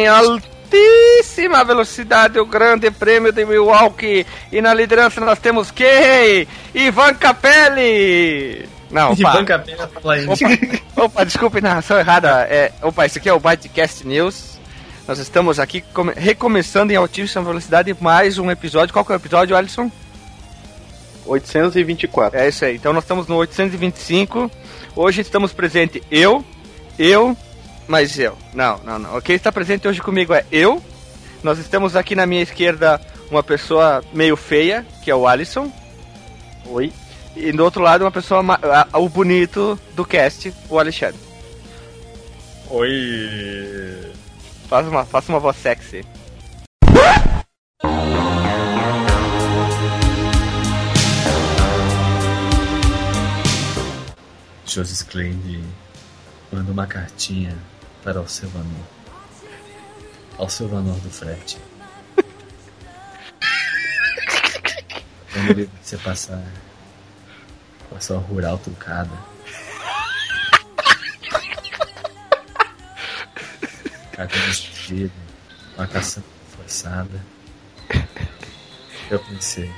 em altíssima velocidade o Grande Prêmio de Milwaukee. E na liderança nós temos quem? Ivan Capelli! Não, opa. Ivan Capelli fala. Opa, opa, desculpe, narração errada. É, opa, isso aqui é o Bytecast News. Nós estamos aqui come- recomeçando em altíssima velocidade mais um episódio. Qual que é o episódio, Alisson? 824. É isso aí. Então nós estamos no 825. Hoje estamos presente eu, eu, mas eu. Não, não, não. Quem está presente hoje comigo é eu. Nós estamos aqui na minha esquerda uma pessoa meio feia, que é o Alisson. Oi. E do outro lado uma pessoa o bonito do cast, o Alexandre. Oi. Faça uma, faça uma voz sexy. Joseph Klein manda uma cartinha para. Ao Silvanor do frete. Quando ele você passar com a sua rural trucada. Cabelo estendido, uma caçamba forçada. Eu pensei,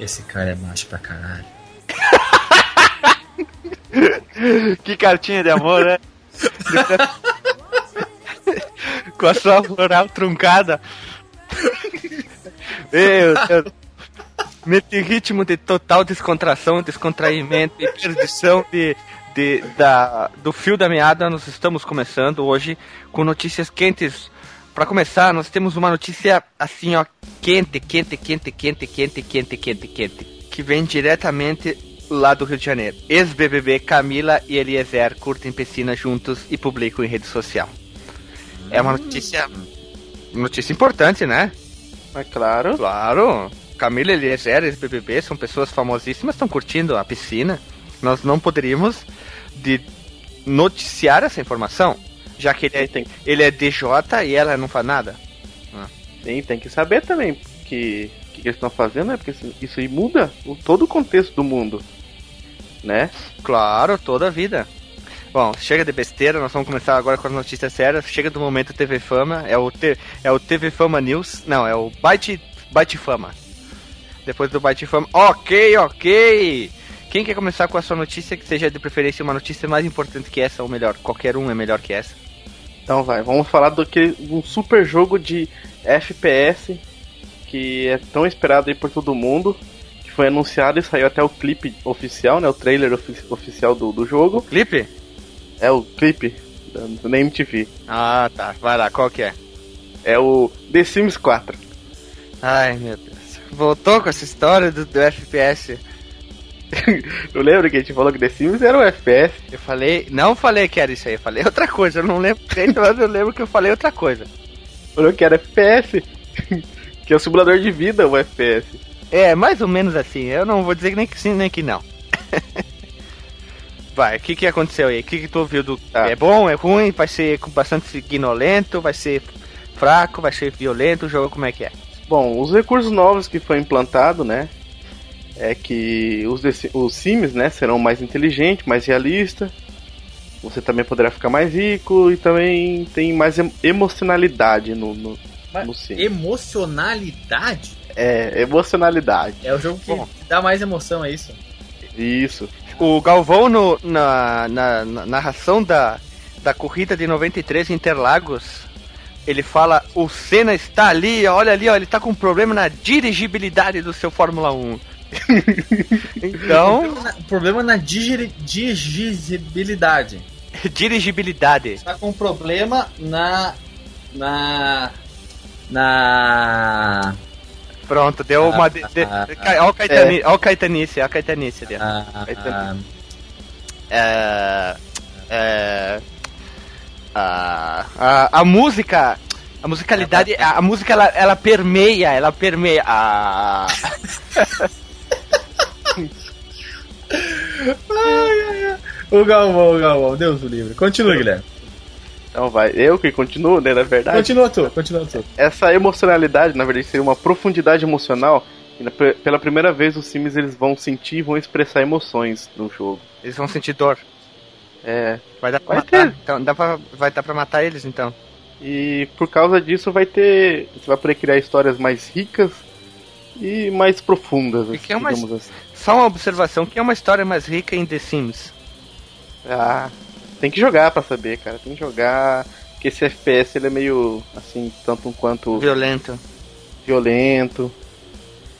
esse cara é macho pra caralho. Que cartinha de amor, né? Com a sua floral truncada. Meu Deus. Nesse ritmo de total descontração, descontraimento e perdição de, de, da, do fio da meada, nós estamos começando hoje com notícias quentes. Para começar, nós temos uma notícia assim, ó, quente, quente, quente, quente, quente, quente, quente, quente, que vem diretamente lá do Rio de Janeiro. Ex-BBB Camila e Eliezer curtem piscina juntos e publicam em rede social. É uma notícia, notícia importante, né? Mas claro. Claro. Camila e Eliezer, ex-BBB, são pessoas famosíssimas, estão curtindo a piscina. Nós não poderíamos de noticiar essa informação, já que ele é, Tem, ele é DJ e ela não faz nada. tem, tem que saber também que o que eles estão fazendo, né? Porque isso, isso aí muda o, todo o contexto do mundo. Né? Claro, toda a vida. Bom, chega de besteira, nós vamos começar agora com as notícias sérias. Chega do momento TV Fama, é o, T, é o TV Fama News, não, é o Byte, Byte Fama. Depois do Byte Fama, ok, ok! Quem quer começar com a sua notícia, que seja de preferência uma notícia mais importante que essa, ou melhor, qualquer um é melhor que essa? Então vai, vamos falar do que um super jogo de FPS que é tão esperado aí por todo mundo. Foi anunciado e saiu até o clipe oficial, né? O trailer ofi- oficial do, do jogo. Clipe? É o clipe da, da MTV. Ah, tá, vai lá, qual que é? É o The Sims 4. Ai, meu Deus. Voltou com essa história do, do FPS. Eu lembro que a gente falou que The Sims era um FPS. Eu falei, não falei que era isso aí, eu falei outra coisa, eu não lembro mas eu lembro que eu falei outra coisa. Falou que era FPS. que é o simulador de vida, o FPS. É, mais ou menos assim, eu não vou dizer nem que sim, nem que não. Vai, o que que aconteceu aí? O que que tu ouviu do... Tá. É bom, é ruim, vai ser com bastante guinolento, vai ser fraco, vai ser violento, o jogo como é que é? Bom, os recursos novos que foi implantado, né? É que os, os Sims, né, serão mais inteligentes, mais realistas. Você também poderá ficar mais rico e também tem mais em- emocionalidade no, no, Mas no Sim. Emocionalidade? É, emocionalidade. É o jogo que Bom. dá mais emoção, é isso? Isso. O Galvão, no- na, na- na narração da, da corrida de 93 em Interlagos, ele fala: o Senna está ali, olha ali, ó, ele tá com um problema na dirigibilidade do seu Fórmula 1. então, Problema na- Problema na digeri- dirigibilidade. dirigibilidade. Tá com problema na. Na. Na. Pronto, deu uma. De, de, Olha o Caetani- olha o Caetanice, olha a Caetanice ali. ó. na É, é, a, a, a música. A musicalidade, a, a música ela, ela permeia, ela permeia. A, o Galvão, o Galvão, Deus do livre. Continua, Guilherme. Então vai. Eu que continuo, né? Na verdade. Continua tu, continua tu. Essa emocionalidade, na verdade, seria uma profundidade emocional. E na- pela primeira vez os Sims eles vão sentir e vão expressar emoções no jogo. eles vão sentir dor. É. Vai dar pra Vai matar. ter. Então, dá pra, vai dar pra matar eles então. E por causa disso vai ter. Você vai poder criar histórias mais ricas e mais profundas, E que é uma- digamos assim. Só uma observação, que é uma história mais rica em The Sims? Ah, tem que jogar pra saber, cara. Tem que jogar. Porque esse FPS ele é meio assim, tanto quanto Violento. violento.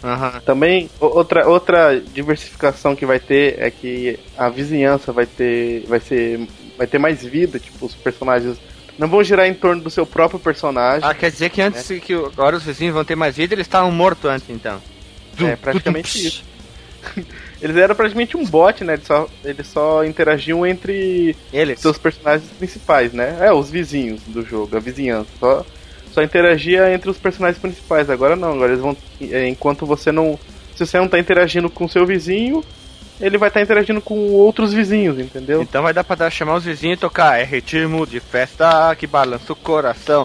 Aham. Também outra outra diversificação que vai ter é que a vizinhança vai ter vai ser vai ter mais vida, tipo os personagens não vão girar em torno do seu próprio personagem. Ah, quer dizer que antes que o- agora os vizinhos vão ter mais vida, eles estavam mortos antes então. É praticamente isso. Eles eram praticamente um bot, né? Eles só, eles só interagiam entre Eles. seus personagens principais, né? É, os vizinhos do jogo, a vizinhança. Só, só interagia entre os personagens principais. Agora não, agora eles vão. é, Enquanto você não. Se você não tá interagindo com seu vizinho, ele vai estar interagindo com outros vizinhos, entendeu? Então vai dar pra dar, chamar os vizinhos e tocar. É ritmo de festa que balança o coração.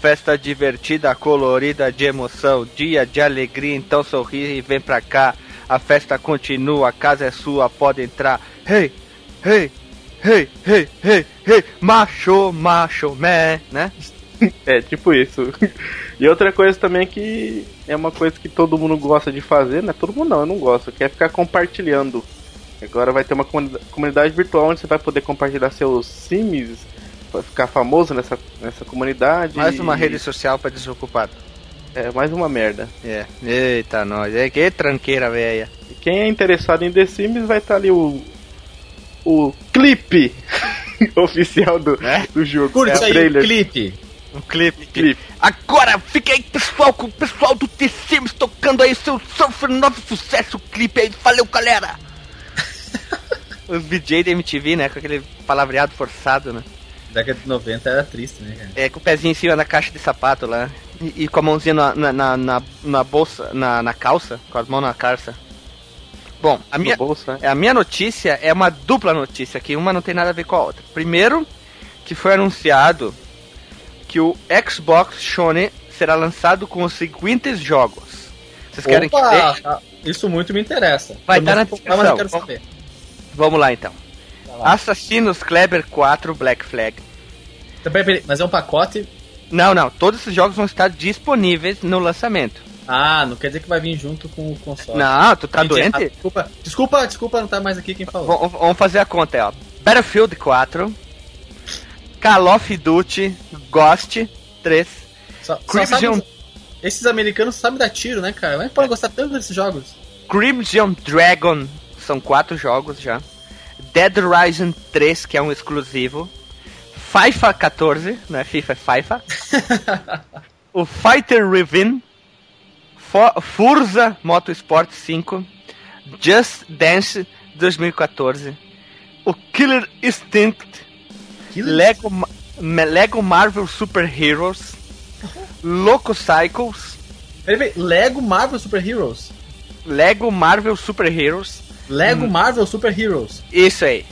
Festa divertida, colorida, de emoção. Dia de alegria, então sorri e vem pra cá. A festa continua, a casa é sua, pode entrar. Hey, hey, hey, hey, hey, hey. Macho, macho, man, né? É, tipo isso. E outra coisa também que é uma coisa que todo mundo gosta de fazer, né? Todo mundo não, eu não gosto, que é ficar compartilhando. Agora vai ter uma comuni- comunidade virtual onde você vai poder compartilhar seus sims, vai ficar famoso nessa, nessa comunidade. Mais uma rede social pra desocupado. É, mais uma merda. É, eita nós, é que tranqueira, velha. E quem é interessado em The Sims vai estar ali o. O clipe oficial do, É? do jogo. Curte é, o aí trailer. o clipe. Um clipe. Clipe. Agora fica aí, pessoal, com o pessoal do The Sims tocando aí seu super novo sucesso clipe aí. Valeu, galera! Os DJ da MTV, né? Com aquele palavreado forçado, né? Década de 90 era triste, né, cara? É, com o pezinho em cima da caixa de sapato lá. E, e com a mãozinha na, na, na, na- na bolsa, na, na calça, com as mãos na calça. Bom, a minha, bolso, né? a minha notícia é uma dupla notícia, que uma não tem nada a ver com a outra. Primeiro, que foi anunciado que o Xbox Shone será lançado com os seguintes jogos. Vocês querem que Opa, veja? ah, isso muito me interessa. Vai Eu tá na comprar, mas eu quero descrição. saber. Vamos lá então. Lá. Assassinos Kleber 4 Black Flag. Mas é um pacote. Não, não, todos esses jogos vão estar disponíveis no lançamento. Ah, não quer dizer que vai vir junto com o console. Não, tu tá Mentira. Ah, doente? desculpa, desculpa, desculpa, não tá mais aqui quem falou. V- Vamos fazer a conta aí, ó. Battlefield 4, Call of Duty, Ghost 3, Só, só Crimson- sabe, esses americanos sabem dar tiro, né, cara? Como é que podem gostar tanto desses jogos? Crimson Dragon, são quatro jogos já. Dead Rising 3, que é um exclusivo. FIFA 14, não é FIFA, é FIFA. o Fighter Riven, Fo- Forza Motorsport 5, Just Dance 2014, o Killer Instinct, Lego, Ma- Me- Lego Marvel Super Heroes, Loco Cycles, Peraí, Lego Marvel Super Heroes. Lego Marvel Super Heroes, Lego Marvel Super Heroes. Isso aí.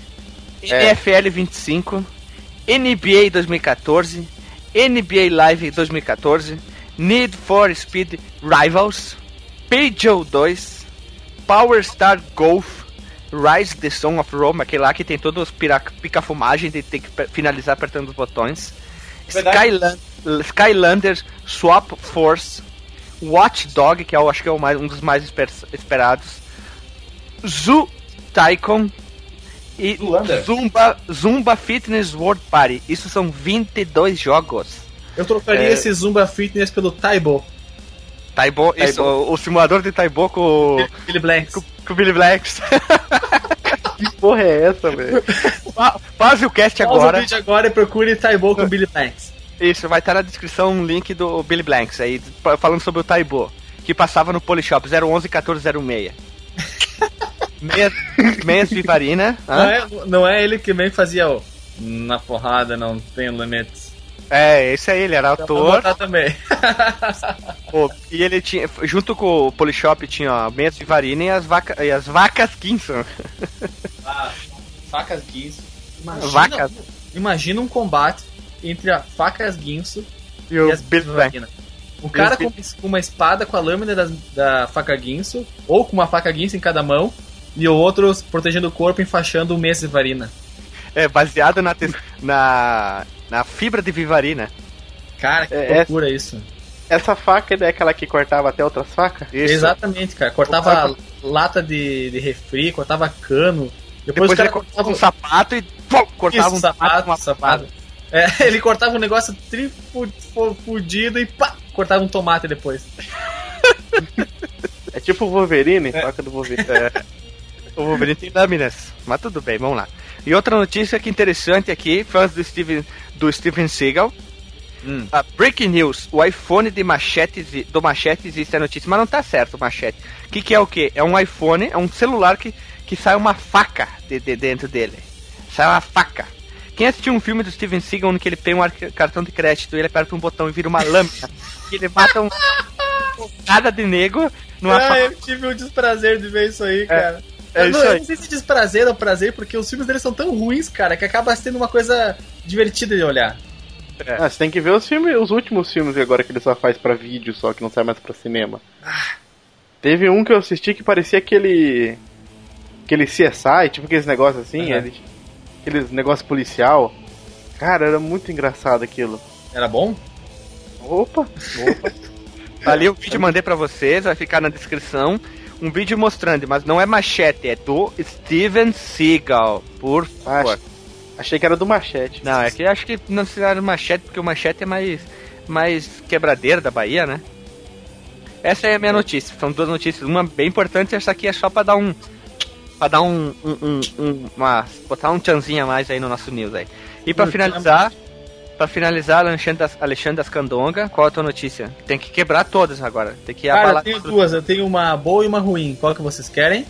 É. NFL 25, NBA 2014, NBA Live 2014, Need for Speed Rivals, Peugeot 2, Power Star Golf, Rise the Song of Rome, aquele lá que tem todos os pica-fumagem de ter que finalizar apertando os botões. Verdade. Skyland, Skylanders Swap Force, Watch Dog, que eu acho que é mais- um dos mais esper- esperados, Zoo Tycoon e. Zumba, Zumba Fitness World Party. Isso são 22 jogos. Eu trocaria É. esse Zumba Fitness pelo Taibo. Taibo, isso, o, o simulador de Taibo com, o- Billy Blanks. com, com o Billy Blacks. Que porra é essa, velho? Fa- Faz o cast Pausa o agora. vídeo agora e procure Taibo com Billy Blanks. Isso, vai estar na descrição um link do Billy Blanks aí, falando sobre o Taibo, que passava no Polishop 011 1406. Meias, meias Vivarina. Não é, não é ele que que fazia o. Na porrada não tem limites. É, esse aí, ele era botar também. pô, e ele tinha, junto com o Polishop, tinha ó, meias Vivarina e as, vaca, e as vacas Kinson. Ah, facas guinso. Imagina, Vacas. imagina um combate entre a facas guinso E e o as Billy. O cara com, uma espada com a lâmina das- da faca guinso, ou com uma faca guinso em cada mão, e o outro protegendo o corpo enfaixando o Messi Varina. É, baseado na, na, na fibra de Vivari, né? Cara, que É, loucura isso. Essa faca é aquela que cortava até outras facas? Isso. Exatamente, cara. Cortava lata de, de refri, cortava cano. Depois, Depois o ele cara cortava um sapato e pum, cortava Isso, um sapato, uma sapato. É, ele cortava um negócio trifudido e pá, cortava um tomate depois. É tipo o Wolverine, faca do Wolverine. O Wolverine tem lâminas, mas tudo bem, vamos lá. E outra notícia que interessante aqui, fãs do Steven, do Steven Seagal. Hum. A Breaking News, o iPhone de machete, exi- do machete existe a notícia, mas não tá certo o machete. O que, que é o que? É um iPhone, é um celular que, que sai uma faca de, de dentro dele. Sai uma faca. Quem assistiu um filme do Steven Seagal que ele tem um ar- cartão de crédito e ele aperta um botão e vira uma lâmina, e ele mata um cada de nego numa Ah, faca. eu tive o desprazer de ver isso aí, cara. É Eu isso não, eu aí. não sei se desprazer ou prazer, porque os filmes deles são tão ruins, cara, que acaba sendo uma coisa divertida de olhar. Ah, você tem que ver os filmes, os últimos filmes agora que ele só faz pra vídeo, só que não sai mais pra cinema. Teve um que eu assisti que parecia aquele. aquele CSI, tipo aqueles negócios assim, ele- aqueles negócios policial. Cara, era muito engraçado aquilo. Era bom? Opa, opa. Ali o vídeo mandei pra vocês, vai ficar na descrição. Um vídeo mostrando, mas não é machete, é do Steven Seagal, por favor. Acho- achei que era do Machete. Não, é que acho que não será machete, porque o machete é mais, mais quebradeira da Bahia, né? Essa é a minha notícia. São duas notícias, uma bem importante, essa aqui é só pra dar um. Pra dar um. um, um, um- uma, botar um tchanzinho a mais aí no nosso news aí. E pra finalizar. Pra finalizar, Alexandre das, Alexandre das Candonga, qual a tua notícia? Tem que quebrar todas agora. Tem que Cara, eu abalar tenho tudo. duas. Eu tenho uma boa e uma ruim. Qual que vocês querem?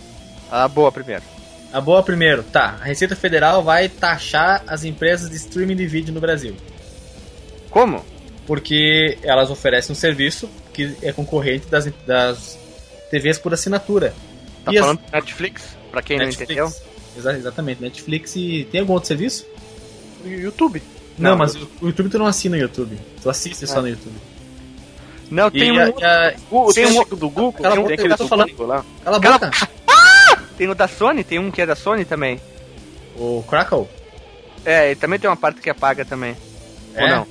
A boa primeiro. A boa primeiro. Tá, a Receita Federal vai taxar as empresas de streaming de vídeo no Brasil. Como? Porque elas oferecem um serviço que é concorrente das, das TVs por assinatura. Tá E as- falando de Netflix? Pra quem não entendeu? Exa- exatamente, Netflix e. Tem algum outro serviço? YouTube. Não, Não, mas o YouTube tu não assina o YouTube. Tu assiste só no YouTube. Não, E tem a- um. e a- O, Tem um- do Google, Cala a tem boca, aquele eu tô do falando. Google lá. Cala a Cala- boca! Tem o da Sony, tem um que é da Sony também. O Crackle? É, e também tem uma parte que é paga também. Ou É? não?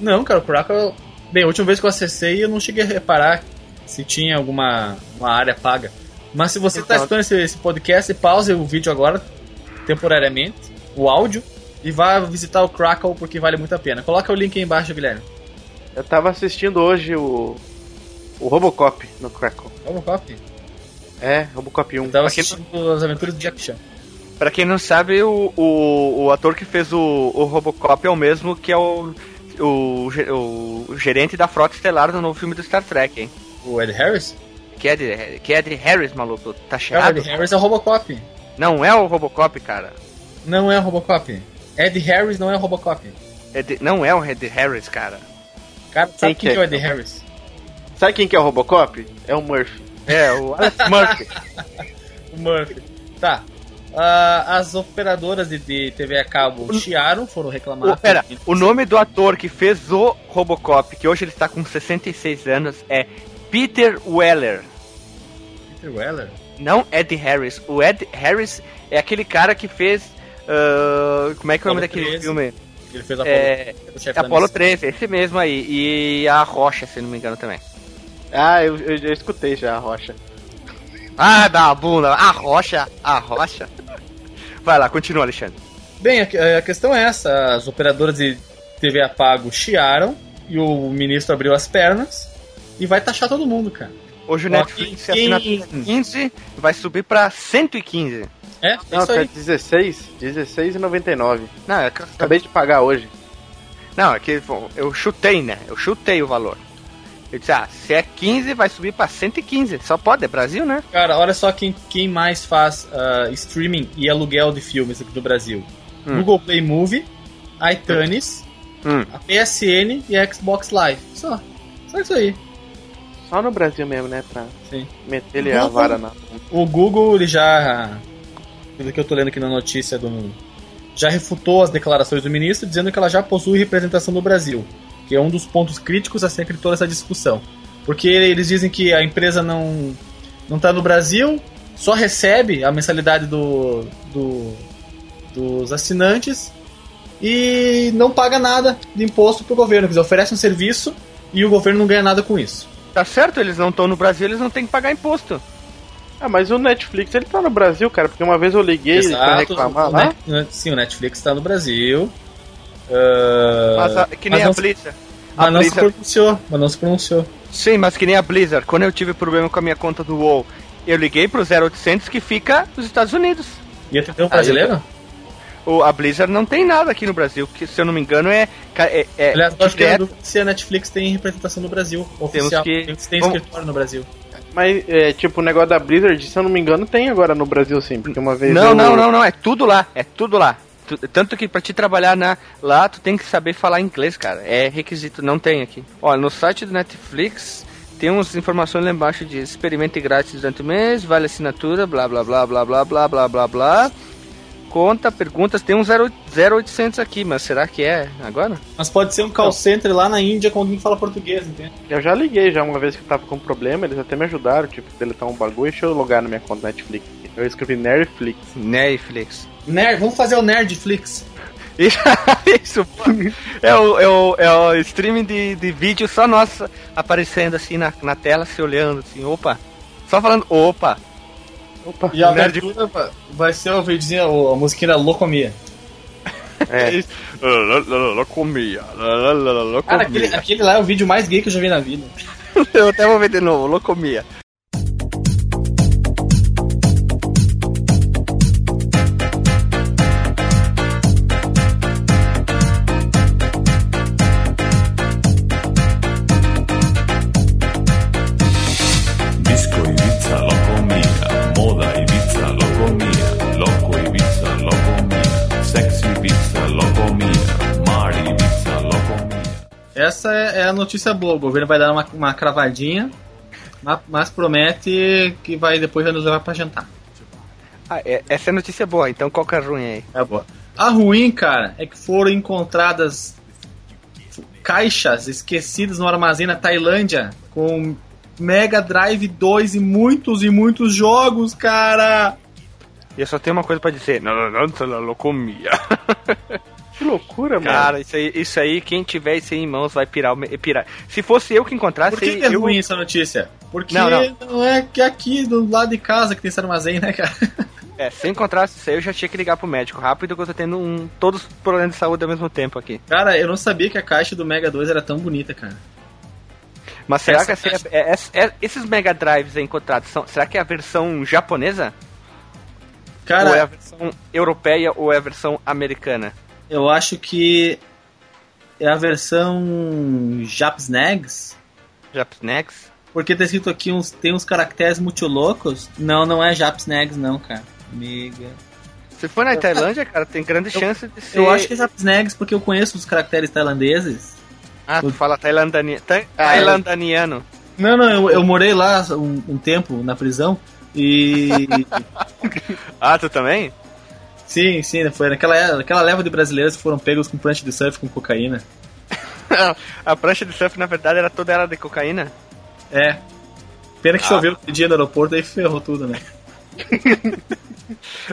Não, cara, o Crackle. Bem, a última vez que eu acessei eu não cheguei a reparar se tinha alguma uma área paga. Mas se você está escutando esse, esse podcast, pause o vídeo agora, temporariamente, o áudio, e vá visitar o Crackle porque vale muito a pena. Coloca o link aí embaixo, Guilherme. Eu tava assistindo hoje o. O Robocop no Crackle. Copy. É, Robocop 1. Eu tava quem assistindo as aventuras do Jack Chan. Pra quem não sabe, o, o, o ator que fez o, o Robocop é o mesmo que é o, o, o gerente da Frota Estelar do novo filme do Star Trek, hein? O Ed Harris? Que é de, que é de Harris, maluco. Tá É, o cheirado? Ed Harris é o Robocop. Não é o Robocop, cara. Não é o Robocop. Ed Harris não é o Robocop. É de- não é o Ed Harris, cara. Cara, sabe Quem quem, que que é o é? Ed Harris? Sabe quem que é o Robocop? É o Murphy. É, o Alex Murphy. O Murphy. Tá. Ah, as operadoras de, de TV a cabo chiaram, foram reclamar. O, pera, o nome do ator que fez o Robocop, que hoje ele está com 66 anos, é Peter Weller. Peter Weller? Não Ed Harris. O Ed Harris é aquele cara que fez. Ah, como é que é o nome daquele 13. filme? Ele fez Apollo, É, o chefe da Apollo missão. 13, esse mesmo aí. E a Rocha, se não me engano também. Ah, eu, eu já escutei já a rocha. Ah, da bunda. A Rocha, a Rocha. Vai lá, continua, Alexandre. Bem, a, a questão é essa: as operadoras de TV a pago chiaram e o ministro abriu as pernas e vai taxar todo mundo, cara. Hoje o Netflix assina 15, vai subir pra 115. É, é Não, isso tá aí. 16, 16,99. Não, é que- Acabei de pagar hoje. Não, é que eu chutei, né? Eu chutei o valor. Eu disse, ah, se é 15, vai subir pra 115. Só pode, é Brasil, né? Cara, olha só quem, quem mais faz ah, streaming e aluguel de filmes aqui no Brasil: Hum. Google Play Movie, iTunes, Hum. a PSN e a Xbox Live. Só. Só isso aí. Só no Brasil mesmo, né? Pra Sim. meter ele a vara na. O Google, ele já. Pelo que eu tô lendo aqui na notícia do. Já refutou as declarações do ministro, dizendo que ela já possui representação no Brasil. Que é um dos pontos críticos a sempre toda essa discussão. Porque eles dizem que a empresa não. não tá no Brasil, só recebe a mensalidade do. do. dos assinantes e não paga nada de imposto pro governo. Quer dizer, oferece um serviço e o governo não ganha nada com isso. Tá certo, eles não estão no Brasil, eles não têm que pagar imposto. Ah, mas o Netflix ele tá no Brasil, cara, porque uma vez eu liguei pra reclamar o lá. Net- sim, o Netflix tá no Brasil. Ah, Mas a- que nem mas a não- Blizzard. Mas A não se pronunciou, mas não se pronunciou. Sim, mas que nem a Blizzard. Quando eu tive problema com a minha conta do WoW, eu liguei pro 0800 que fica nos Estados Unidos. E atendeu um brasileiro? O, a Blizzard não tem nada aqui no Brasil, que se eu não me engano é. é, é Aliás, eu acho que é se a Netflix tem representação no Brasil. Oficial. que- Tem, tem Vamos- escritório no Brasil. Mas, é, tipo, o negócio da Blizzard, se eu não me engano, tem agora no Brasil sim, porque uma vez Não, eu... não, não, não, é tudo lá, é tudo lá. Tu- Tanto que pra te trabalhar na, lá, tu tem que saber falar inglês, cara. É requisito, não tem aqui. Olha, no site do Netflix tem umas informações lá embaixo de experimente grátis durante o mês, vale assinatura, blá blá blá blá blá blá blá blá blá. Conta, perguntas, tem um 0, 0800 aqui, mas será que é agora? Mas pode ser um call center lá na Índia com alguém que fala português, entende? Eu já liguei já uma vez que eu tava com problema, eles até me ajudaram, tipo, deletar um bagulho, deixa eu logar na minha conta Netflix. Eu escrevi Netflix. Netflix. Nerd, vamos fazer o Nerdflix. Isso, isso pô. é, o, é, o, é o streaming de, de vídeo só nossa aparecendo assim na, na tela, se olhando assim, opa. Só falando, opa. Opa, E a Nerd- abertura va- vai ser o videozinho, a musiquinha da Locomia. é. Locomia. Locomia. Cara, aquele, aquele lá é o vídeo mais gay que eu já vi na vida. Eu até vou ver de novo, locomia. Essa é, é a notícia boa. O governo vai dar uma, uma cravadinha, ma- mas promete que vai depois vai nos levar pra jantar. Ah, é- essa é notícia boa, então qual que é a ruim aí? É boa. A ruim, cara, é que foram encontradas caixas esquecidas no armazém na Tailândia com Mega Drive 2 e muitos e muitos jogos, cara. E eu só tenho uma coisa pra dizer. Não, não, não, não, locomia. Que loucura, mano. Cara, isso aí, isso aí, quem tiver isso aí em mãos vai pirar. pirar. Se fosse eu que encontrasse, Por que, que é eu... ruim essa notícia? Porque Não, não, não. é que aqui do lado de casa que tem esse armazém, né, cara? É, se eu encontrasse isso aí, eu já tinha que ligar pro médico rápido, que eu tô tendo um, todos os problemas de saúde ao mesmo tempo aqui. Cara, eu não sabia que a caixa do Mega 2 era tão bonita, cara. Mas será Essa que assim, é- é- é- esses Mega Drives aí encontrados, são, será que é a versão japonesa? Cara, ou é a versão europeia ou é a versão americana? Eu acho que é a versão Japsnags, Japsnex? porque tá escrito aqui uns tem uns caracteres muito loucos. Não, não é Japsnags não, cara. Mega. Se for na Tailândia, cara, tem grande chance de ser... Eu acho que é Japsnags porque eu conheço os caracteres tailandeses. Ah, tu fala tailandani... ta- tailandaniano. Não, não, eu, eu morei lá um, um tempo na prisão e Ah, tu também? Sim, sim, foi naquela naquela leva de brasileiros que foram pegos com prancha de surf com cocaína. a prancha de surf, na verdade, era toda ela de cocaína. É. Pena que choveu no dia no aeroporto aí ferrou tudo, né?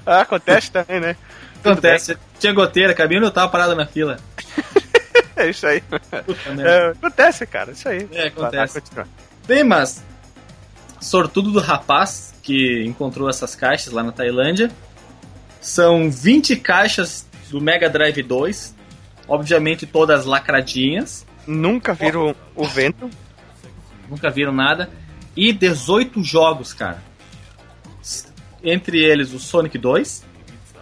Ah, acontece também, né? Acontece. Tinha goteira, cabia onde eu tava parado na fila. É isso aí. É, acontece, cara, isso aí. É, acontece. Vai. Bem, mas. Sortudo do rapaz que encontrou essas caixas lá na Tailândia. São 20 caixas do Mega Drive 2. Obviamente todas lacradinhas. Nunca viram o vento. Nunca viram nada. E 18 jogos, cara. Entre eles o Sonic 2,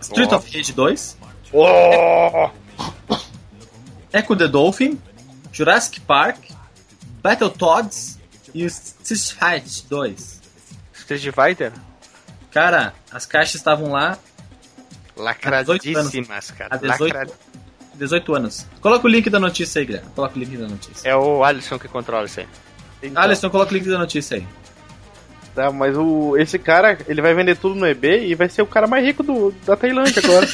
Street Oh. of Rage 2, Oh! Echo the Dolphin, Jurassic Park, Battletoads e Street Fighter 2. Street Fighter? Cara, as caixas estavam lá Lacradíssimas, cara. há 18, Lacra- 18 anos. Coloca o link da notícia aí, Guilherme. Coloca o link da notícia. É o Alisson que controla isso aí. Então, Alisson, coloca o link da notícia aí. tá, mas o, esse cara, ele vai vender tudo no eBay e vai ser o cara mais rico do, da Tailândia agora.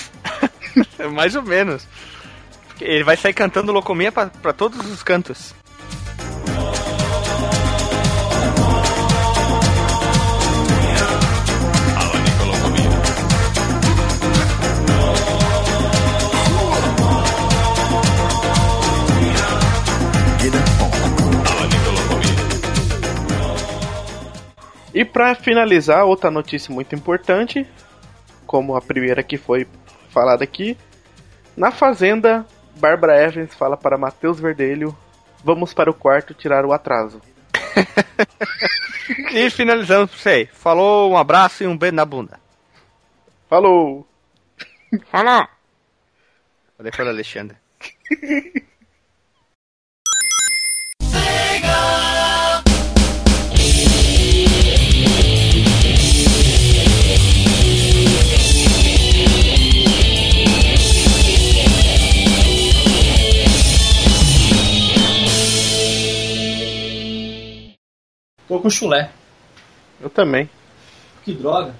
Mais ou menos. Ele vai sair cantando locomia pra, pra todos os cantos. E pra finalizar, outra notícia muito importante, como a primeira que foi falada aqui, na Fazenda, Barbara Evans fala para Matheus Verdelho: Vamos para o quarto tirar o atraso. E finalizamos por aí. Falou, um abraço e um beijo na bunda. Falou! Falou! Falei para o Alexandre. Tô com chulé. Eu também. Que droga.